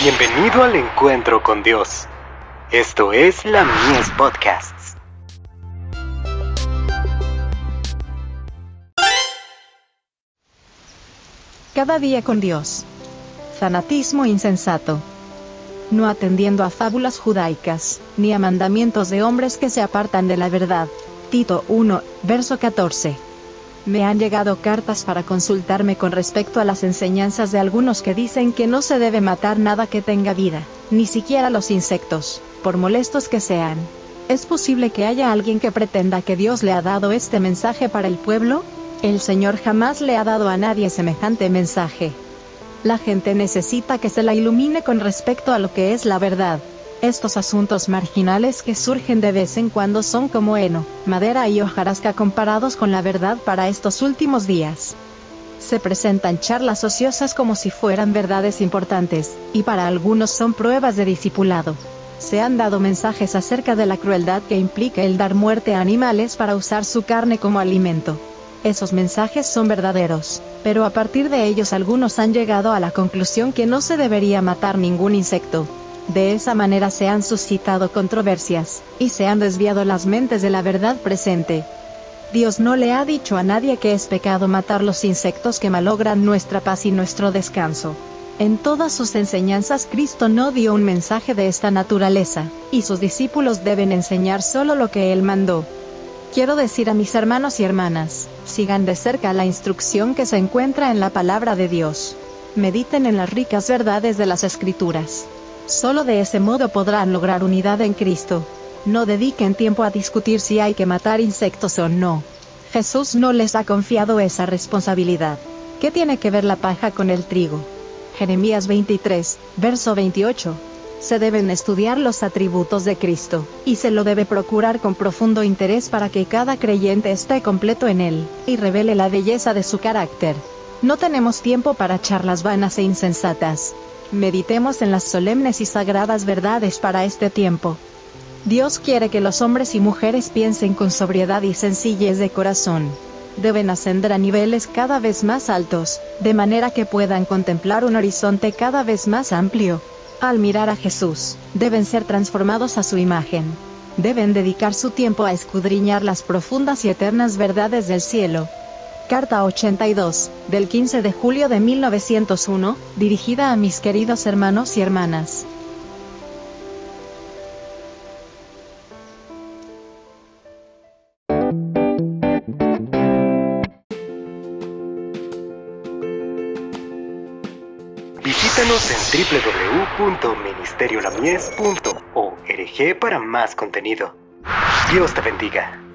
Bienvenido al encuentro con Dios. Esto es la Mies Podcasts. Cada día con Dios. Fanatismo insensato. No atendiendo a fábulas judaicas, ni a mandamientos de hombres que se apartan de la verdad. Tito 1, verso 14. Me han llegado cartas para consultarme con respecto a las enseñanzas de algunos que dicen que no se debe matar nada que tenga vida, ni siquiera los insectos, por molestos que sean. ¿Es posible que haya alguien que pretenda que Dios le ha dado este mensaje para el pueblo? El Señor jamás le ha dado a nadie semejante mensaje. La gente necesita que se la ilumine con respecto a lo que es la verdad. Estos asuntos marginales que surgen de vez en cuando son como heno, madera y hojarasca comparados con la verdad para estos últimos días. Se presentan charlas ociosas como si fueran verdades importantes, y para algunos son pruebas de discipulado. Se han dado mensajes acerca de la crueldad que implica el dar muerte a animales para usar su carne como alimento. Esos mensajes son verdaderos, pero a partir de ellos algunos han llegado a la conclusión que no se debería matar ningún insecto, de esa manera se han suscitado controversias, y se han desviado las mentes de la verdad presente. Dios no le ha dicho a nadie que es pecado matar los insectos que malogran nuestra paz y nuestro descanso. En todas sus enseñanzas Cristo no dio un mensaje de esta naturaleza, y sus discípulos deben enseñar solo lo que Él mandó. Quiero decir a mis hermanos y hermanas, sigan de cerca la instrucción que se encuentra en la palabra de Dios. Mediten en las ricas verdades de las Escrituras. Solo de ese modo podrán lograr unidad en Cristo. No dediquen tiempo a discutir si hay que matar insectos o no. Jesús no les ha confiado esa responsabilidad. ¿Qué tiene que ver la paja con el trigo? Jeremías 23, verso 28. Se deben estudiar los atributos de Cristo, y se lo debe procurar con profundo interés para que cada creyente esté completo en él, y revele la belleza de su carácter. No tenemos tiempo para charlas vanas e insensatas. Meditemos en las solemnes y sagradas verdades para este tiempo. Dios quiere que los hombres y mujeres piensen con sobriedad y sencillez de corazón. Deben ascender a niveles cada vez más altos, de manera que puedan contemplar un horizonte cada vez más amplio. Al mirar a Jesús, deben ser transformados a su imagen. Deben dedicar su tiempo a escudriñar las profundas y eternas verdades del cielo, Carta 82, del 15 de julio de 1901, dirigida a mis queridos hermanos y hermanas. Visítanos en www.ministeriolamies.org para más contenido. Dios te bendiga.